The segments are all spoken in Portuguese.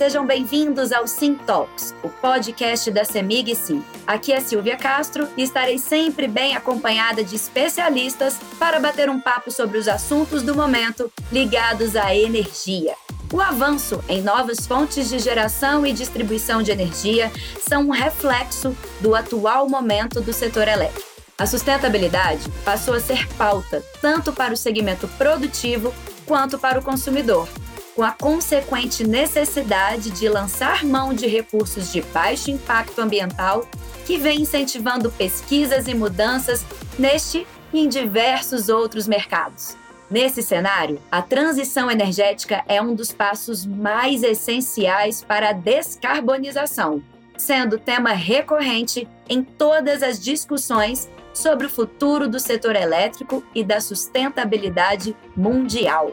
sejam bem-vindos ao Sim Talks, o podcast da Semig Sim. Aqui é Silvia Castro e estarei sempre bem acompanhada de especialistas para bater um papo sobre os assuntos do momento ligados à energia. O avanço em novas fontes de geração e distribuição de energia são um reflexo do atual momento do setor elétrico. A sustentabilidade passou a ser pauta tanto para o segmento produtivo quanto para o consumidor, com a consequente necessidade de lançar mão de recursos de baixo impacto ambiental, que vem incentivando pesquisas e mudanças neste e em diversos outros mercados. Nesse cenário, a transição energética é um dos passos mais essenciais para a descarbonização, sendo tema recorrente em todas as discussões sobre o futuro do setor elétrico e da sustentabilidade mundial.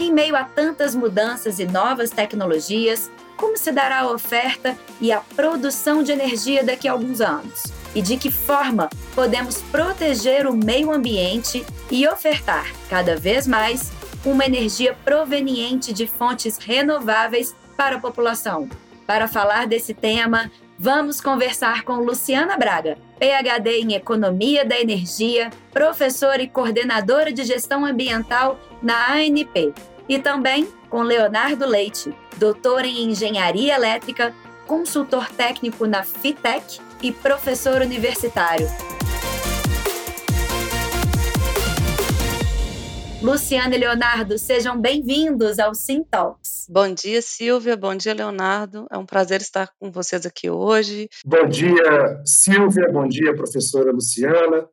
Em meio a tantas mudanças e novas tecnologias, como se dará a oferta e a produção de energia daqui a alguns anos? E de que forma podemos proteger o meio ambiente e ofertar cada vez mais uma energia proveniente de fontes renováveis para a população? Para falar desse tema, vamos conversar com Luciana Braga, PhD em Economia da Energia, professora e coordenadora de Gestão Ambiental na ANP, e também com Leonardo Leite, doutor em Engenharia Elétrica, consultor técnico na FITEC e professor universitário. Luciana e Leonardo, sejam bem-vindos ao Sim Talks. Bom dia, Silvia. Bom dia, Leonardo. É um prazer estar com vocês aqui hoje. Bom dia, Silvia. Bom dia, professora Luciana.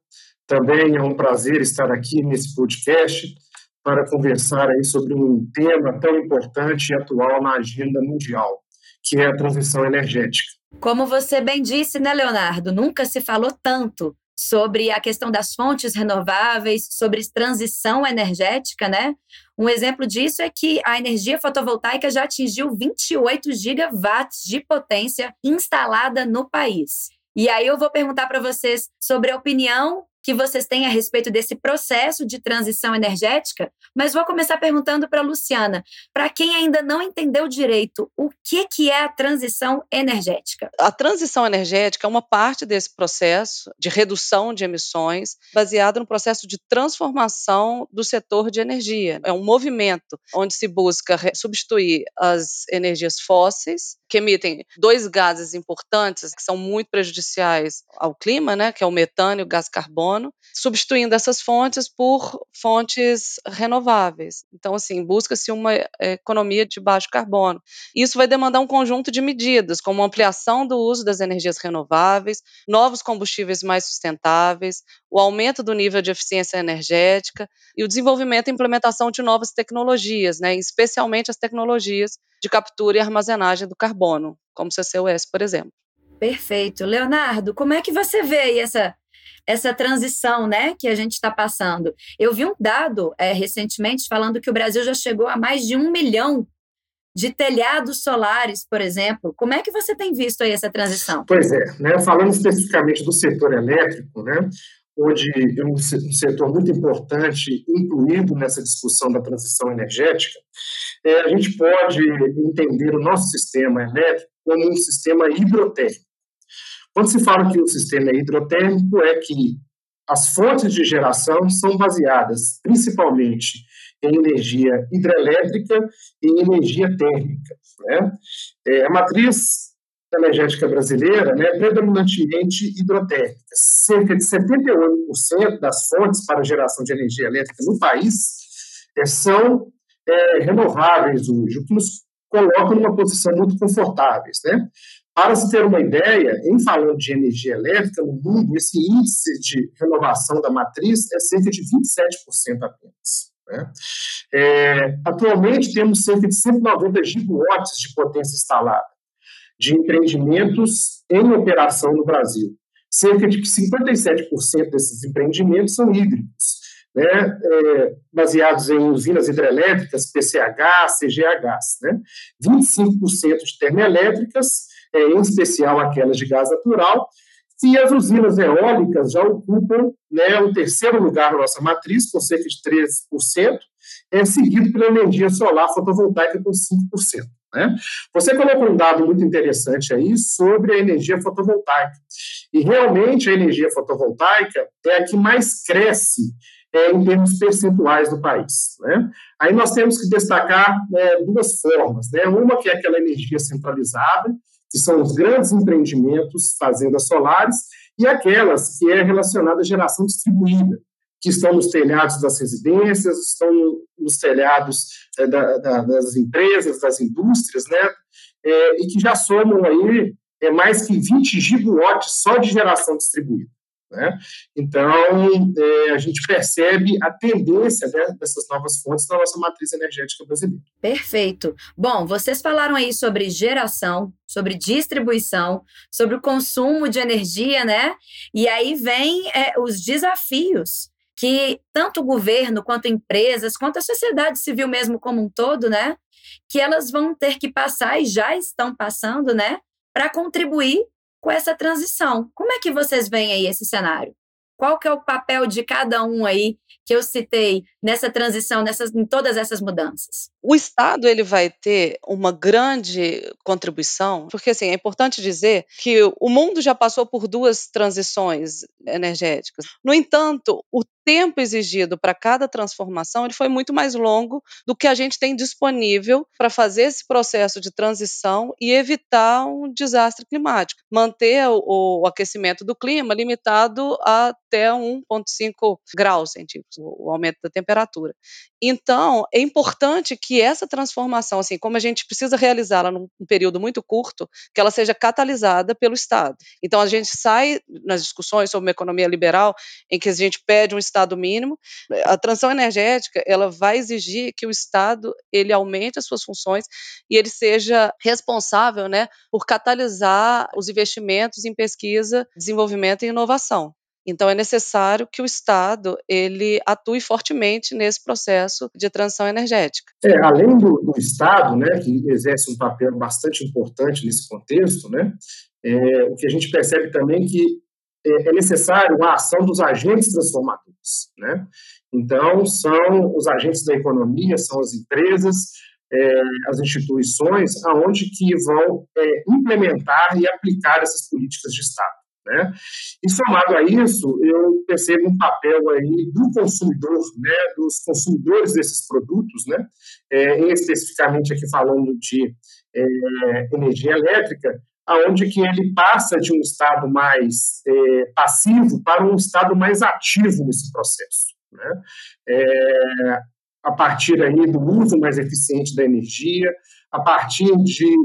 Também é um prazer estar aqui nesse podcast para conversar aí sobre um tema tão importante e atual na agenda mundial, que é a transição energética. Como você bem disse, né, Leonardo? Nunca se falou tanto sobre a questão das fontes renováveis, sobre transição energética, né? Um exemplo disso é que a energia fotovoltaica já atingiu 28 gigawatts de potência instalada no país. E aí eu vou perguntar para vocês sobre a opinião que vocês têm a respeito desse processo de transição energética, mas vou começar perguntando para a Luciana, para quem ainda não entendeu direito, o que, que é a transição energética? A transição energética é uma parte desse processo de redução de emissões, baseado no processo de transformação do setor de energia. É um movimento onde se busca substituir as energias fósseis, que emitem dois gases importantes que são muito prejudiciais ao clima, né, que é o metano e o gás carbono carbono, substituindo essas fontes por fontes renováveis. Então, assim, busca-se uma eh, economia de baixo carbono. Isso vai demandar um conjunto de medidas, como ampliação do uso das energias renováveis, novos combustíveis mais sustentáveis, o aumento do nível de eficiência energética e o desenvolvimento e implementação de novas tecnologias, né, especialmente as tecnologias de captura e armazenagem do carbono, como CCUS, por exemplo. Perfeito. Leonardo, como é que você vê essa essa transição né, que a gente está passando. Eu vi um dado é, recentemente falando que o Brasil já chegou a mais de um milhão de telhados solares, por exemplo. Como é que você tem visto aí essa transição? Pois é, né, falando especificamente do setor elétrico, né, onde é um setor muito importante incluído nessa discussão da transição energética, é, a gente pode entender o nosso sistema elétrico como um sistema hidrotérmico. Quando se fala que o sistema é hidrotérmico, é que as fontes de geração são baseadas principalmente em energia hidrelétrica e energia térmica. Né? É, a matriz energética brasileira né, é predominantemente hidrotérmica. Cerca de 78% das fontes para geração de energia elétrica no país é, são é, renováveis hoje, o que nos coloca numa posição muito confortáveis. Né? Para se ter uma ideia, em falando de energia elétrica no mundo, esse índice de renovação da matriz é cerca de 27% apenas. Né? É, atualmente temos cerca de 190 gigawatts de potência instalada, de empreendimentos em operação no Brasil. Cerca de 57% desses empreendimentos são hídricos, né, é, baseados em usinas hidrelétricas, PCH, CGHs. Né? 25% de termoelétricas em especial aquelas de gás natural, e as usinas eólicas já ocupam né, o terceiro lugar na nossa matriz, com cerca de 13%, é seguido pela energia solar fotovoltaica com 5%. Né? Você colocou um dado muito interessante aí sobre a energia fotovoltaica. E realmente a energia fotovoltaica é a que mais cresce é, em termos percentuais do país. Né? Aí nós temos que destacar é, duas formas. Né? Uma que é aquela energia centralizada, que são os grandes empreendimentos, fazendas solares, e aquelas que é relacionada à geração distribuída, que estão nos telhados das residências, estão nos telhados é, da, da, das empresas, das indústrias, né? É, e que já somam aí é, mais que 20 gigawatts só de geração distribuída. Né? Então, é, a gente percebe a tendência né, dessas novas fontes na nossa matriz energética brasileira. Perfeito. Bom, vocês falaram aí sobre geração, sobre distribuição, sobre o consumo de energia, né? E aí vem é, os desafios que tanto o governo quanto empresas, quanto a sociedade civil mesmo como um todo, né? Que elas vão ter que passar e já estão passando, né? Para contribuir com essa transição. Como é que vocês veem aí esse cenário? Qual que é o papel de cada um aí que eu citei nessa transição, nessas, em todas essas mudanças? O Estado ele vai ter uma grande contribuição, porque assim, é importante dizer que o mundo já passou por duas transições energéticas. No entanto, o tempo exigido para cada transformação ele foi muito mais longo do que a gente tem disponível para fazer esse processo de transição e evitar um desastre climático. Manter o, o aquecimento do clima limitado até 1,5 graus centígrados, o aumento da temperatura. Então, é importante que essa transformação, assim, como a gente precisa realizá-la num período muito curto, que ela seja catalisada pelo Estado. Então, a gente sai nas discussões sobre uma economia liberal, em que a gente pede um Estado mínimo. A transição energética, ela vai exigir que o Estado ele aumente as suas funções e ele seja responsável, né, por catalisar os investimentos em pesquisa, desenvolvimento e inovação. Então é necessário que o Estado ele atue fortemente nesse processo de transição energética. É, além do, do Estado, né, que exerce um papel bastante importante nesse contexto, né, é, o que a gente percebe também que é, é necessário a ação dos agentes transformadores, né? Então são os agentes da economia, são as empresas, é, as instituições, aonde que vão é, implementar e aplicar essas políticas de Estado. Né? E somado a isso, eu percebo um papel aí do consumidor, né, dos consumidores desses produtos, né, é, especificamente aqui falando de é, energia elétrica, aonde que ele passa de um estado mais é, passivo para um estado mais ativo nesse processo. Né? É, a partir aí do uso mais eficiente da energia, a partir de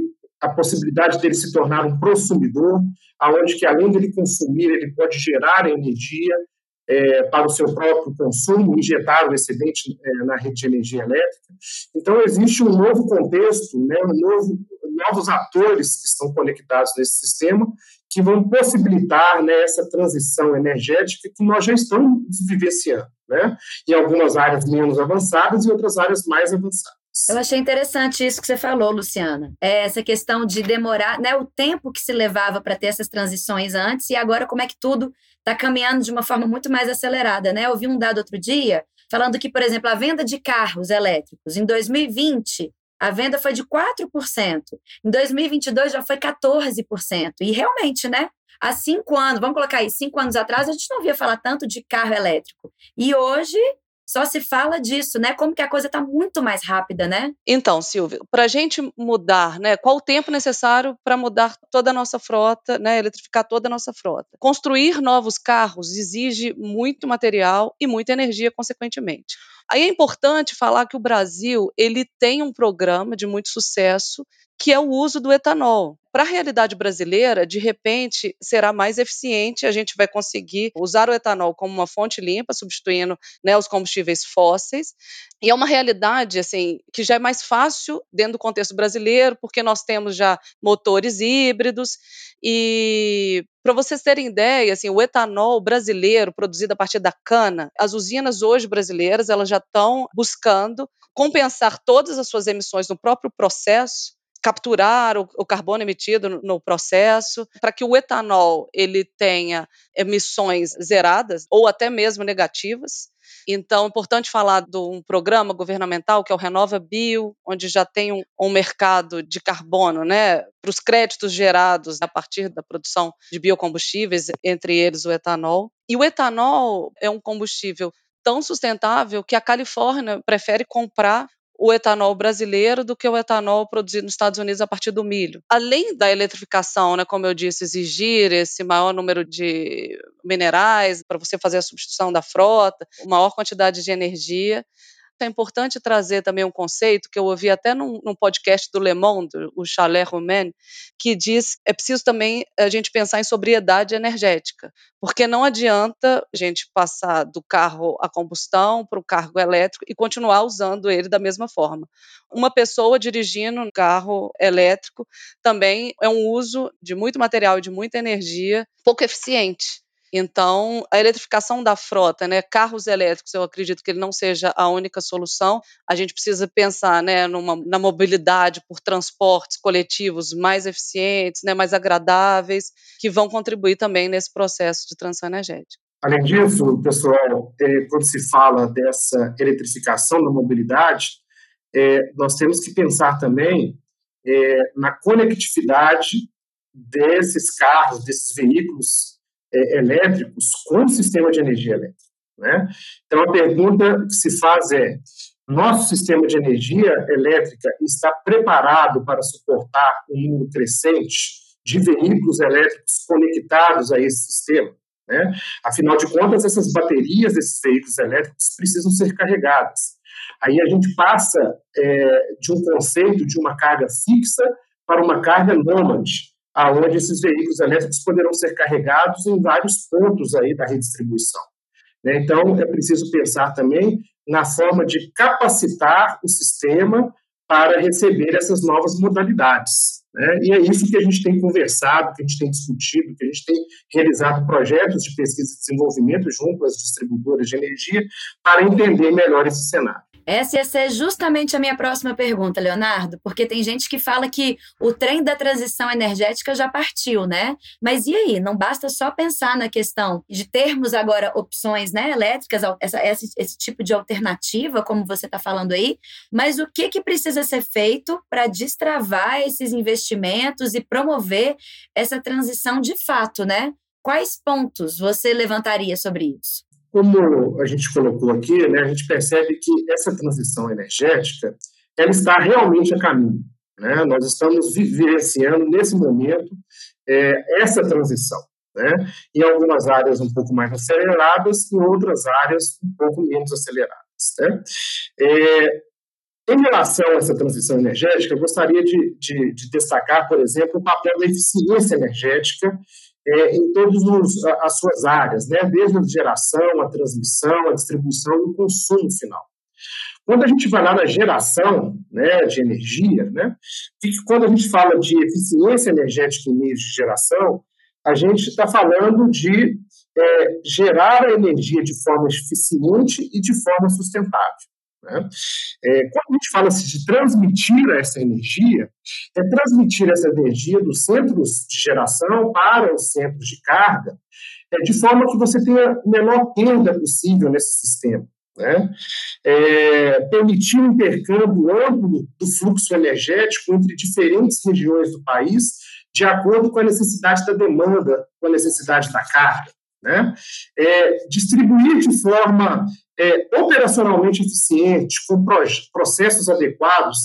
a possibilidade dele se tornar um consumidor, aonde que além dele consumir, ele pode gerar energia é, para o seu próprio consumo, injetar o excedente é, na rede de energia elétrica. Então, existe um novo contexto, né, um novo, novos atores que estão conectados nesse sistema, que vão possibilitar né, essa transição energética que nós já estamos vivenciando, né, em algumas áreas menos avançadas e outras áreas mais avançadas. Eu achei interessante isso que você falou, Luciana. É essa questão de demorar, né, o tempo que se levava para ter essas transições antes e agora como é que tudo está caminhando de uma forma muito mais acelerada, né? Eu vi um dado outro dia falando que, por exemplo, a venda de carros elétricos em 2020 a venda foi de 4%. Em 2022 já foi 14%. E realmente, né? Há cinco anos, vamos colocar aí, cinco anos atrás, a gente não via falar tanto de carro elétrico. E hoje só se fala disso, né? Como que a coisa está muito mais rápida, né? Então, Silvia, para a gente mudar, né? Qual o tempo necessário para mudar toda a nossa frota, né? Eletrificar toda a nossa frota? Construir novos carros exige muito material e muita energia, consequentemente. Aí é importante falar que o Brasil ele tem um programa de muito sucesso que é o uso do etanol. Para a realidade brasileira, de repente, será mais eficiente, a gente vai conseguir usar o etanol como uma fonte limpa, substituindo né, os combustíveis fósseis. E é uma realidade assim que já é mais fácil dentro do contexto brasileiro, porque nós temos já motores híbridos. E para vocês terem ideia, assim, o etanol brasileiro produzido a partir da cana, as usinas hoje brasileiras elas já estão buscando compensar todas as suas emissões no próprio processo capturar o, o carbono emitido no, no processo, para que o etanol ele tenha emissões zeradas ou até mesmo negativas. Então, é importante falar de um programa governamental que é o Renova Bio, onde já tem um, um mercado de carbono, né, para os créditos gerados a partir da produção de biocombustíveis, entre eles o etanol. E o etanol é um combustível tão sustentável que a Califórnia prefere comprar o etanol brasileiro do que o etanol produzido nos Estados Unidos a partir do milho. Além da eletrificação, né, como eu disse, exigir esse maior número de minerais para você fazer a substituição da frota, maior quantidade de energia, é importante trazer também um conceito que eu ouvi até num, num podcast do Le Monde, o Chalet Romain, que diz é preciso também a gente pensar em sobriedade energética, porque não adianta a gente passar do carro a combustão para o carro elétrico e continuar usando ele da mesma forma. Uma pessoa dirigindo um carro elétrico também é um uso de muito material e de muita energia pouco eficiente. Então, a eletrificação da frota, né, carros elétricos, eu acredito que ele não seja a única solução. A gente precisa pensar né, numa, na mobilidade por transportes coletivos mais eficientes, né, mais agradáveis, que vão contribuir também nesse processo de transição energética. Além disso, pessoal, é, quando se fala dessa eletrificação da mobilidade, é, nós temos que pensar também é, na conectividade desses carros, desses veículos é, elétricos com sistema de energia elétrica. Né? Então, a pergunta que se faz é: nosso sistema de energia elétrica está preparado para suportar um número crescente de veículos elétricos conectados a esse sistema? Né? Afinal de contas, essas baterias desses veículos elétricos precisam ser carregadas. Aí a gente passa é, de um conceito de uma carga fixa para uma carga nômade, aonde esses veículos elétricos poderão ser carregados em vários pontos aí da redistribuição. Né? Então, é preciso pensar também na forma de capacitar o sistema para receber essas novas modalidades. Né? E é isso que a gente tem conversado, que a gente tem discutido, que a gente tem realizado projetos de pesquisa e desenvolvimento junto às distribuidoras de energia para entender melhor esse cenário. Essa ia ser justamente a minha próxima pergunta, Leonardo, porque tem gente que fala que o trem da transição energética já partiu, né? Mas e aí? Não basta só pensar na questão de termos agora opções né, elétricas, essa, esse, esse tipo de alternativa, como você está falando aí, mas o que, que precisa ser feito para destravar esses investimentos e promover essa transição de fato, né? Quais pontos você levantaria sobre isso? como a gente colocou aqui, né, a gente percebe que essa transição energética ela está realmente a caminho. Né? Nós estamos vivenciando, nesse momento, é, essa transição. Né? Em algumas áreas um pouco mais aceleradas, em outras áreas um pouco menos aceleradas. Né? É, em relação a essa transição energética, eu gostaria de, de, de destacar, por exemplo, o papel da eficiência energética é, em todas as suas áreas, né? desde a geração, a transmissão, a distribuição e o consumo final. Quando a gente vai lá na geração né, de energia, né, quando a gente fala de eficiência energética em meios de geração, a gente está falando de é, gerar a energia de forma eficiente e de forma sustentável. Né? É, quando a gente fala assim, de transmitir essa energia, é transmitir essa energia dos centros de geração para os centros de carga, é, de forma que você tenha a menor perda possível nesse sistema. Né? É, permitir um intercâmbio amplo do fluxo energético entre diferentes regiões do país, de acordo com a necessidade da demanda, com a necessidade da carga. Né? É, distribuir de forma é, operacionalmente eficiente, com processos adequados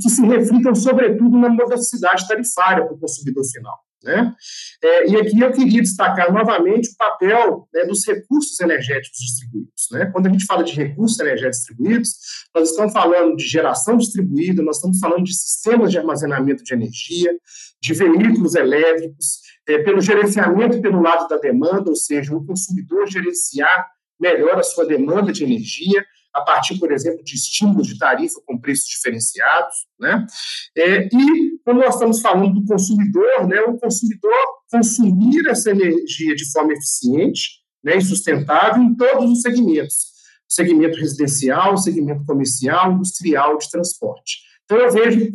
que se reflitam, sobretudo, na modicidade tarifária para o consumidor final. Né? É, e aqui eu queria destacar novamente o papel né, dos recursos energéticos distribuídos. Né? Quando a gente fala de recursos energéticos distribuídos, nós estamos falando de geração distribuída, nós estamos falando de sistemas de armazenamento de energia, de veículos elétricos, é, pelo gerenciamento pelo lado da demanda, ou seja, o consumidor gerenciar melhor a sua demanda de energia, a partir, por exemplo, de estímulos de tarifa com preços diferenciados. Né? É, e, quando nós estamos falando do consumidor, né, o consumidor consumir essa energia de forma eficiente né, e sustentável em todos os segmentos. Segmento residencial, segmento comercial, industrial, de transporte. Então, eu vejo que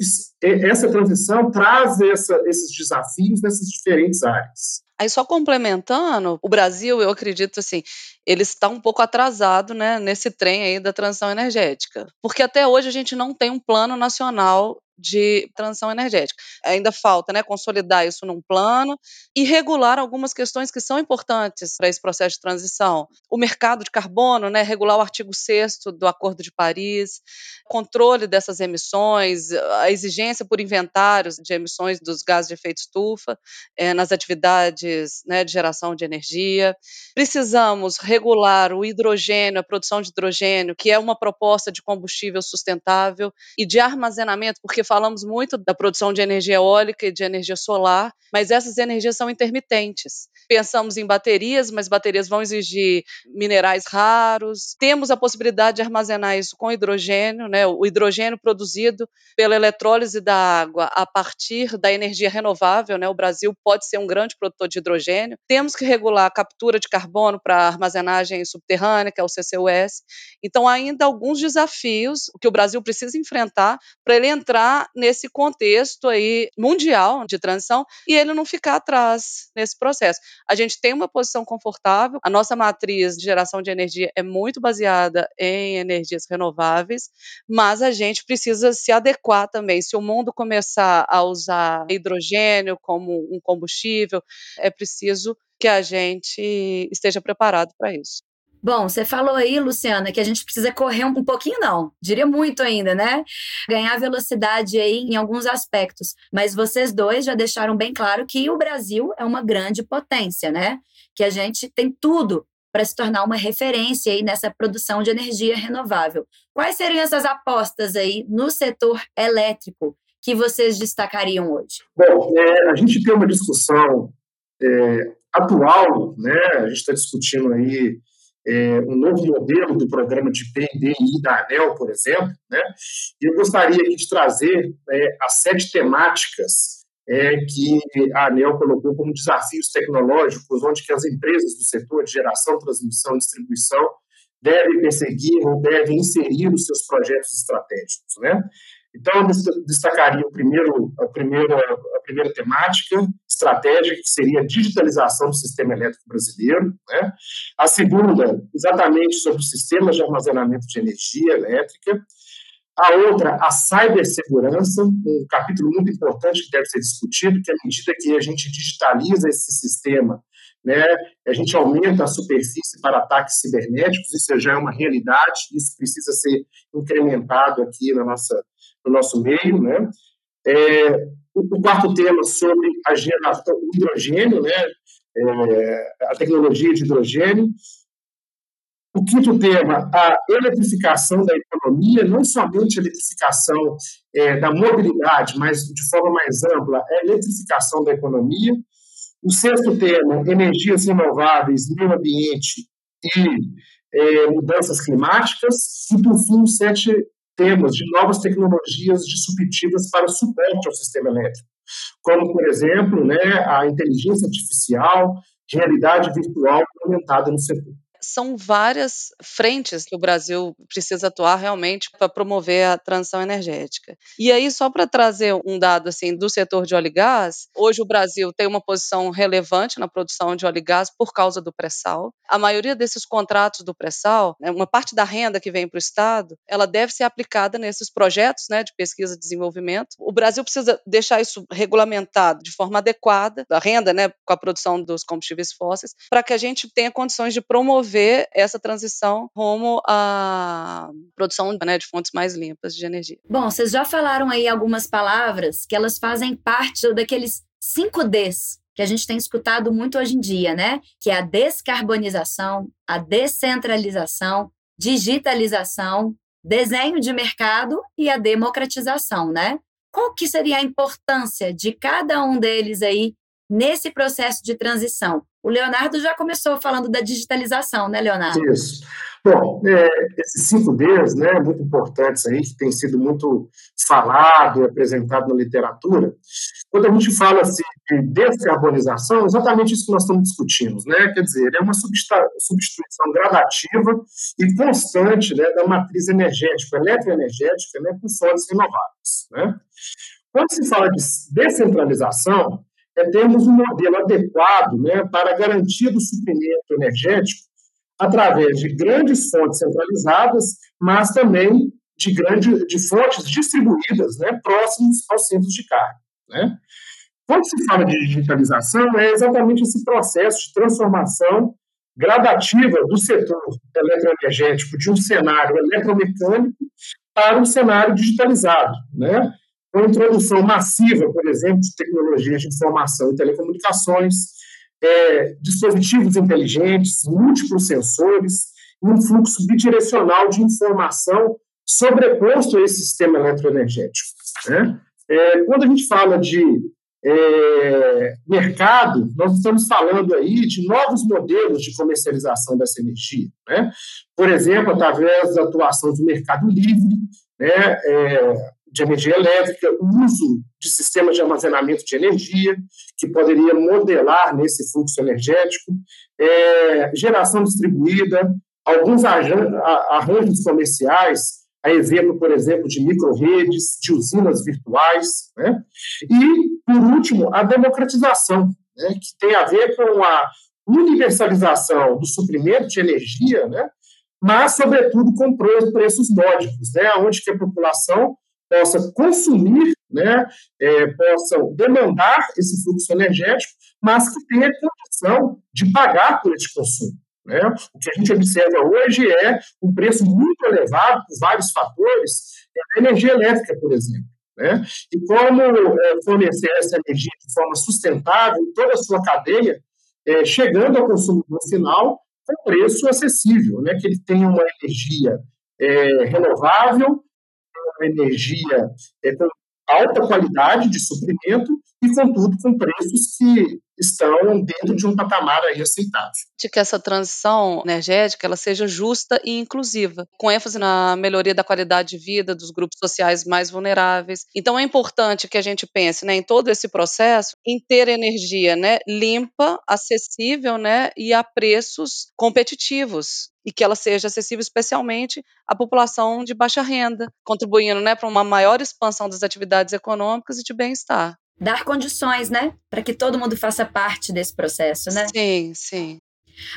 essa transição traz essa, esses desafios nessas diferentes áreas. Aí só complementando, o Brasil, eu acredito assim, ele está um pouco atrasado, né, nesse trem aí da transição energética, porque até hoje a gente não tem um plano nacional de transição energética. Ainda falta, né, consolidar isso num plano e regular algumas questões que são importantes para esse processo de transição. O mercado de carbono, né, regular o artigo 6 do Acordo de Paris, controle dessas emissões, a exigência por inventários de emissões dos gases de efeito estufa é, nas atividades né, de geração de energia. Precisamos regular o hidrogênio, a produção de hidrogênio, que é uma proposta de combustível sustentável e de armazenamento, porque falamos muito da produção de energia eólica e de energia solar, mas essas energias são intermitentes. Pensamos em baterias, mas baterias vão exigir minerais raros. Temos a possibilidade de armazenar isso com hidrogênio, né? O hidrogênio produzido pela eletrólise da água a partir da energia renovável, né? O Brasil pode ser um grande produtor de hidrogênio. Temos que regular a captura de carbono para armazenagem subterrânea, que é o CCUS. Então, ainda alguns desafios que o Brasil precisa enfrentar para ele entrar nesse contexto aí mundial de transição e ele não ficar atrás nesse processo. A gente tem uma posição confortável, a nossa matriz de geração de energia é muito baseada em energias renováveis, mas a gente precisa se adequar também. Se o mundo começar a usar hidrogênio como um combustível, é preciso que a gente esteja preparado para isso. Bom, você falou aí, Luciana, que a gente precisa correr um pouquinho, não, diria muito ainda, né? Ganhar velocidade aí em alguns aspectos. Mas vocês dois já deixaram bem claro que o Brasil é uma grande potência, né? Que a gente tem tudo para se tornar uma referência aí nessa produção de energia renovável. Quais seriam essas apostas aí no setor elétrico que vocês destacariam hoje? Bom, é, a gente tem uma discussão é, atual, né? A gente está discutindo aí é, um novo modelo do programa de PNDI da ANEL, por exemplo, né? E eu gostaria aqui de trazer é, as sete temáticas é, que a ANEL colocou como desafios tecnológicos, onde que as empresas do setor de geração, transmissão e distribuição devem perseguir ou devem inserir os seus projetos estratégicos, né? Então, eu destacaria o primeiro, a, primeira, a primeira temática estratégica, que seria a digitalização do sistema elétrico brasileiro. Né? A segunda, exatamente sobre os sistemas de armazenamento de energia elétrica. A outra, a cibersegurança, um capítulo muito importante que deve ser discutido, que à medida que a gente digitaliza esse sistema, né, a gente aumenta a superfície para ataques cibernéticos, isso já é uma realidade, isso precisa ser incrementado aqui na nossa, no nosso meio, né? É, o quarto tema sobre a geração do hidrogênio, né? É, a tecnologia de hidrogênio. O quinto tema, a eletrificação da economia, não somente a eletrificação é, da mobilidade, mas de forma mais ampla, a eletrificação da economia. O sexto tema, energias renováveis, meio ambiente e é, mudanças climáticas. E, por fim, o sete temas de novas tecnologias disruptivas para suporte ao sistema elétrico, como, por exemplo, né, a inteligência artificial, realidade virtual aumentada no setor são várias frentes que o Brasil precisa atuar realmente para promover a transição energética. E aí, só para trazer um dado assim do setor de óleo e gás, hoje o Brasil tem uma posição relevante na produção de óleo e gás por causa do pré-sal. A maioria desses contratos do pré-sal, né, uma parte da renda que vem para o Estado, ela deve ser aplicada nesses projetos né, de pesquisa e desenvolvimento. O Brasil precisa deixar isso regulamentado de forma adequada, a renda né, com a produção dos combustíveis fósseis, para que a gente tenha condições de promover promover essa transição rumo à produção né, de fontes mais limpas de energia. Bom, vocês já falaram aí algumas palavras que elas fazem parte daqueles 5 Ds que a gente tem escutado muito hoje em dia, né? Que é a descarbonização, a descentralização, digitalização, desenho de mercado e a democratização, né? Qual que seria a importância de cada um deles aí nesse processo de transição? O Leonardo já começou falando da digitalização, né, Leonardo? Isso. Bom, é, esses cinco Ds, né, muito importantes aí, que tem sido muito falado e apresentado na literatura, quando a gente fala assim, de descarbonização, é exatamente isso que nós estamos discutindo, né? Quer dizer, é uma substituição gradativa e constante né, da matriz energética, eletroenergética, né, por fontes renováveis. Né? Quando se fala de descentralização, é termos um modelo adequado né, para a garantia do suprimento energético através de grandes fontes centralizadas, mas também de, grande, de fontes distribuídas né, próximos aos centros de carga. Né? Quando se fala de digitalização, é exatamente esse processo de transformação gradativa do setor eletroenergético de um cenário eletromecânico para um cenário digitalizado, né? Com a introdução massiva, por exemplo, de tecnologias de informação e telecomunicações, é, dispositivos inteligentes, múltiplos sensores, e um fluxo bidirecional de informação sobreposto a esse sistema eletroenergético. Né? É, quando a gente fala de é, mercado, nós estamos falando aí de novos modelos de comercialização dessa energia. Né? Por exemplo, através da atuação do mercado livre, né, é, de energia elétrica, o uso de sistemas de armazenamento de energia, que poderia modelar nesse fluxo energético, é, geração distribuída, alguns arranjos comerciais, a exemplo, por exemplo, de microredes, de usinas virtuais, né? e, por último, a democratização, né, que tem a ver com a universalização do suprimento de energia, né, mas, sobretudo, com preços módicos, né, onde que a população possa consumir, né, é, possam demandar esse fluxo energético, mas que tenha condição de pagar por esse consumo. Né? O que a gente observa hoje é um preço muito elevado por vários fatores, é a energia elétrica, por exemplo. Né? E como é, fornecer essa energia de forma sustentável em toda a sua cadeia, é, chegando ao consumidor final com preço acessível, né? que ele tenha uma energia é, renovável, energia é, com alta qualidade de suprimento e, contudo, com preços que estão dentro de um patamar aí aceitável. De que essa transição energética ela seja justa e inclusiva, com ênfase na melhoria da qualidade de vida dos grupos sociais mais vulneráveis. Então é importante que a gente pense, né, em todo esse processo, em ter energia, né, limpa, acessível, né, e a preços competitivos e que ela seja acessível especialmente à população de baixa renda, contribuindo né, para uma maior expansão das atividades econômicas e de bem-estar. Dar condições, né? Para que todo mundo faça parte desse processo, né? Sim, sim.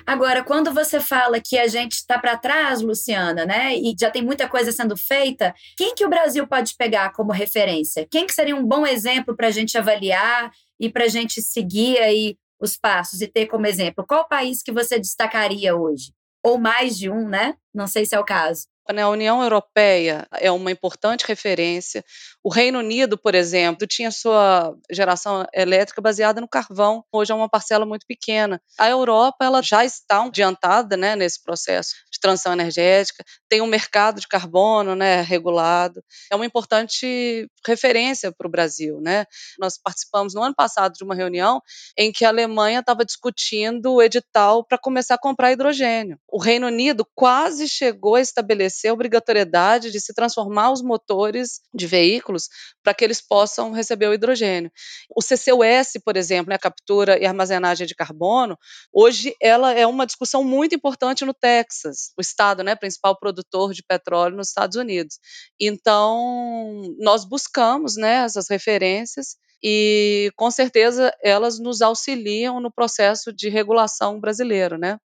Agora, quando você fala que a gente está para trás, Luciana, né, e já tem muita coisa sendo feita, quem que o Brasil pode pegar como referência? Quem que seria um bom exemplo para a gente avaliar e para a gente seguir aí os passos e ter como exemplo? Qual país que você destacaria hoje? ou mais de um, né? Não sei se é o caso. A União Europeia é uma importante referência. O Reino Unido, por exemplo, tinha sua geração elétrica baseada no carvão. Hoje é uma parcela muito pequena. A Europa ela já está adiantada né, nesse processo de transição energética. Tem um mercado de carbono né, regulado. É uma importante referência para o Brasil. Né? Nós participamos no ano passado de uma reunião em que a Alemanha estava discutindo o edital para começar a comprar hidrogênio. O Reino Unido quase chegou a estabelecer estabelecer a obrigatoriedade de se transformar os motores de veículos para que eles possam receber o hidrogênio. O CCUS, por exemplo, né, a captura e armazenagem de carbono, hoje ela é uma discussão muito importante no Texas, o estado, né, principal produtor de petróleo nos Estados Unidos. Então, nós buscamos, né, essas referências e com certeza elas nos auxiliam no processo de regulação brasileiro, né?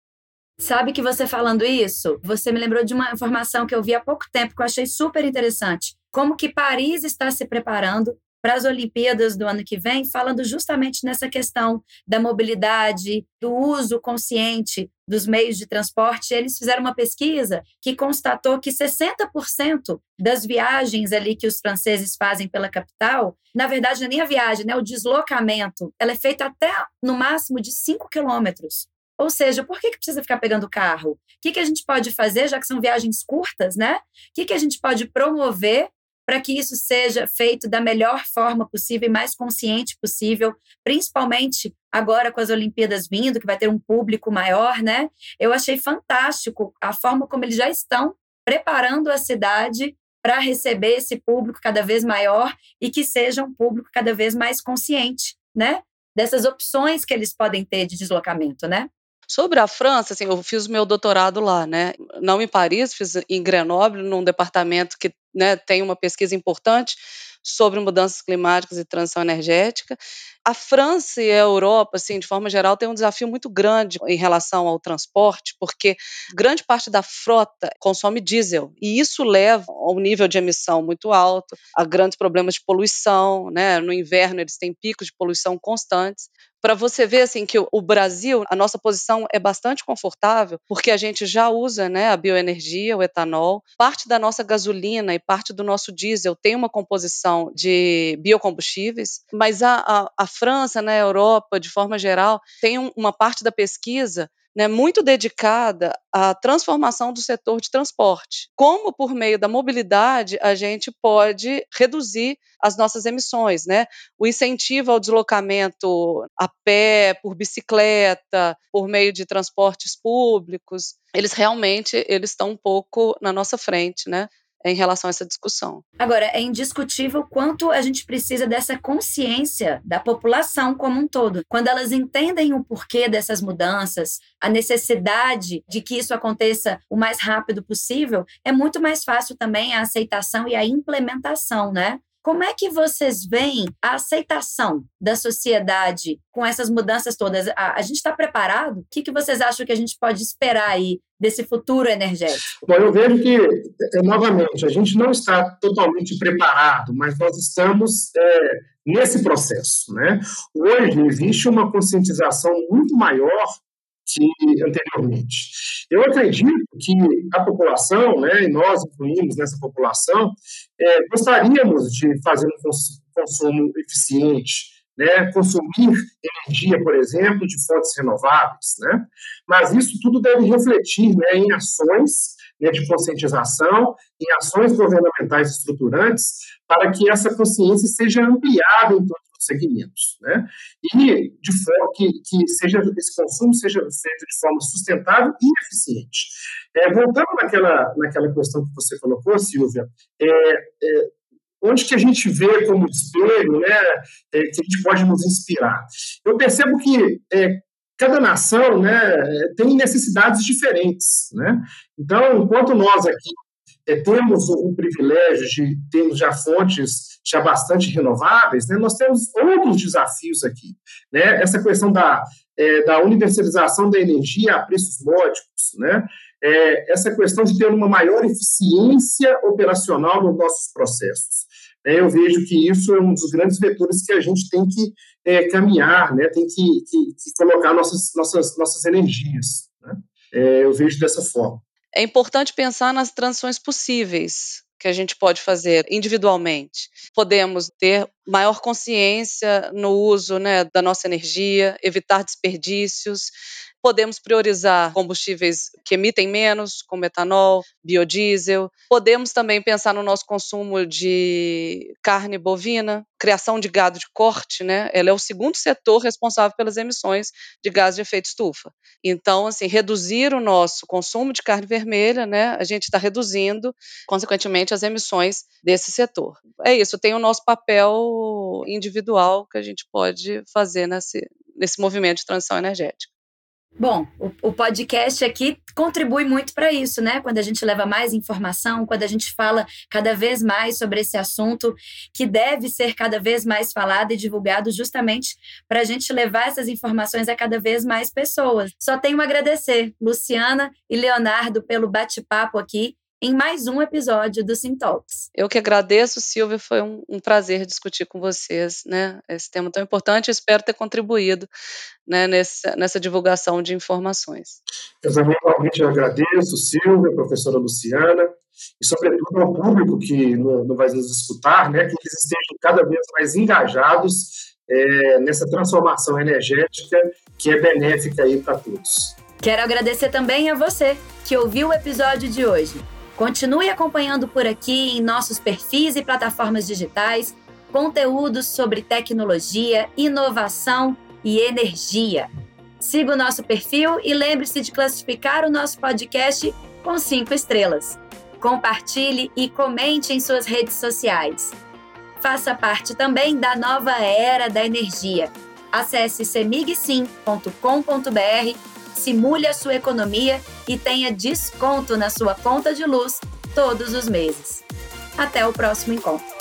Sabe que você falando isso, você me lembrou de uma informação que eu vi há pouco tempo que eu achei super interessante. Como que Paris está se preparando para as Olimpíadas do ano que vem, falando justamente nessa questão da mobilidade, do uso consciente dos meios de transporte. Eles fizeram uma pesquisa que constatou que 60% das viagens ali que os franceses fazem pela capital, na verdade, não é nem a viagem, né? o deslocamento, ela é feita até no máximo de 5 quilômetros. Ou seja, por que, que precisa ficar pegando carro? O que, que a gente pode fazer, já que são viagens curtas, né? O que, que a gente pode promover para que isso seja feito da melhor forma possível e mais consciente possível, principalmente agora com as Olimpíadas vindo, que vai ter um público maior, né? Eu achei fantástico a forma como eles já estão preparando a cidade para receber esse público cada vez maior e que seja um público cada vez mais consciente, né? Dessas opções que eles podem ter de deslocamento, né? Sobre a França, assim, eu fiz o meu doutorado lá, né? Não em Paris, fiz em Grenoble, num departamento que né, tem uma pesquisa importante sobre mudanças climáticas e transição energética. A França e a Europa, assim, de forma geral, têm um desafio muito grande em relação ao transporte, porque grande parte da frota consome diesel, e isso leva a um nível de emissão muito alto, a grandes problemas de poluição, né? No inverno eles têm picos de poluição constantes para você ver assim que o Brasil, a nossa posição é bastante confortável, porque a gente já usa, né, a bioenergia, o etanol, parte da nossa gasolina e parte do nosso diesel tem uma composição de biocombustíveis, mas a, a, a França, né, Europa, de forma geral, tem um, uma parte da pesquisa né, muito dedicada à transformação do setor de transporte. Como, por meio da mobilidade, a gente pode reduzir as nossas emissões. Né? O incentivo ao deslocamento a pé, por bicicleta, por meio de transportes públicos, eles realmente eles estão um pouco na nossa frente, né? Em relação a essa discussão. Agora, é indiscutível quanto a gente precisa dessa consciência da população como um todo. Quando elas entendem o porquê dessas mudanças, a necessidade de que isso aconteça o mais rápido possível, é muito mais fácil também a aceitação e a implementação, né? Como é que vocês veem a aceitação da sociedade com essas mudanças todas? A, a gente está preparado? O que, que vocês acham que a gente pode esperar aí desse futuro energético? Bom, eu vejo que, é, novamente, a gente não está totalmente preparado, mas nós estamos é, nesse processo. Né? Hoje existe uma conscientização muito maior anteriormente. Eu acredito que a população, né, e nós incluímos nessa população, é, gostaríamos de fazer um consumo eficiente, né, consumir energia, por exemplo, de fontes renováveis, né, mas isso tudo deve refletir né, em ações né, de conscientização, em ações governamentais estruturantes, para que essa consciência seja ampliada em todos segmentos, né? E de forma que, que seja esse consumo seja feito de forma sustentável e eficiente. É, voltando naquela naquela questão que você colocou, Silvia, é, é, onde que a gente vê como espelho, né, é, que a gente pode nos inspirar. Eu percebo que é, cada nação, né, tem necessidades diferentes, né. Então, enquanto nós aqui é, temos o, privilégio de termos já fontes já bastante renováveis, né, nós temos outros desafios aqui. Né? Essa questão da, é, da universalização da energia a preços módicos, né? É, essa questão de ter uma maior eficiência operacional nos nossos processos. Eu vejo que isso é um dos grandes vetores que a gente tem que é, caminhar, né? tem que, que, que, colocar nossas, nossas, nossas energias. Né? É, eu vejo dessa forma é importante pensar nas transições possíveis que a gente pode fazer individualmente. Podemos ter maior consciência no uso né, da nossa energia, evitar desperdícios, Podemos priorizar combustíveis que emitem menos, como etanol, biodiesel. Podemos também pensar no nosso consumo de carne bovina, criação de gado de corte, né? Ela é o segundo setor responsável pelas emissões de gases de efeito estufa. Então, assim, reduzir o nosso consumo de carne vermelha, né? A gente está reduzindo, consequentemente, as emissões desse setor. É isso, tem o nosso papel individual que a gente pode fazer nesse, nesse movimento de transição energética. Bom, o, o, podcast aqui contribui muito para isso, né? Quando a gente leva mais informação, quando a gente fala cada vez mais sobre esse assunto que deve ser cada vez mais falado e divulgado, justamente para a gente levar essas informações a cada vez mais pessoas. Só tenho a agradecer, Luciana e Leonardo, pelo bate-papo aqui em mais um episódio do Sintalks. Eu que agradeço, Silvia, foi um, um, prazer discutir com vocês, né, esse tema tão importante, espero ter contribuído, né, nessa, nessa divulgação de informações. Eu também realmente agradeço, Silvia, professora Luciana, e sobretudo ao público que não vai nos escutar, né, que eles estejam cada vez mais engajados é, nessa transformação energética que é benéfica aí para todos. Quero agradecer também a você que ouviu o episódio de hoje. Continue acompanhando por aqui em nossos perfis e plataformas digitais conteúdos sobre tecnologia, inovação e energia. Siga o nosso perfil e lembre-se de classificar o nosso podcast com cinco estrelas. Compartilhe e comente em suas redes sociais. Faça parte também da nova era da energia. Acesse semigsim.com.br simule a sua economia e tenha desconto na sua conta de luz todos os meses. Até o próximo encontro.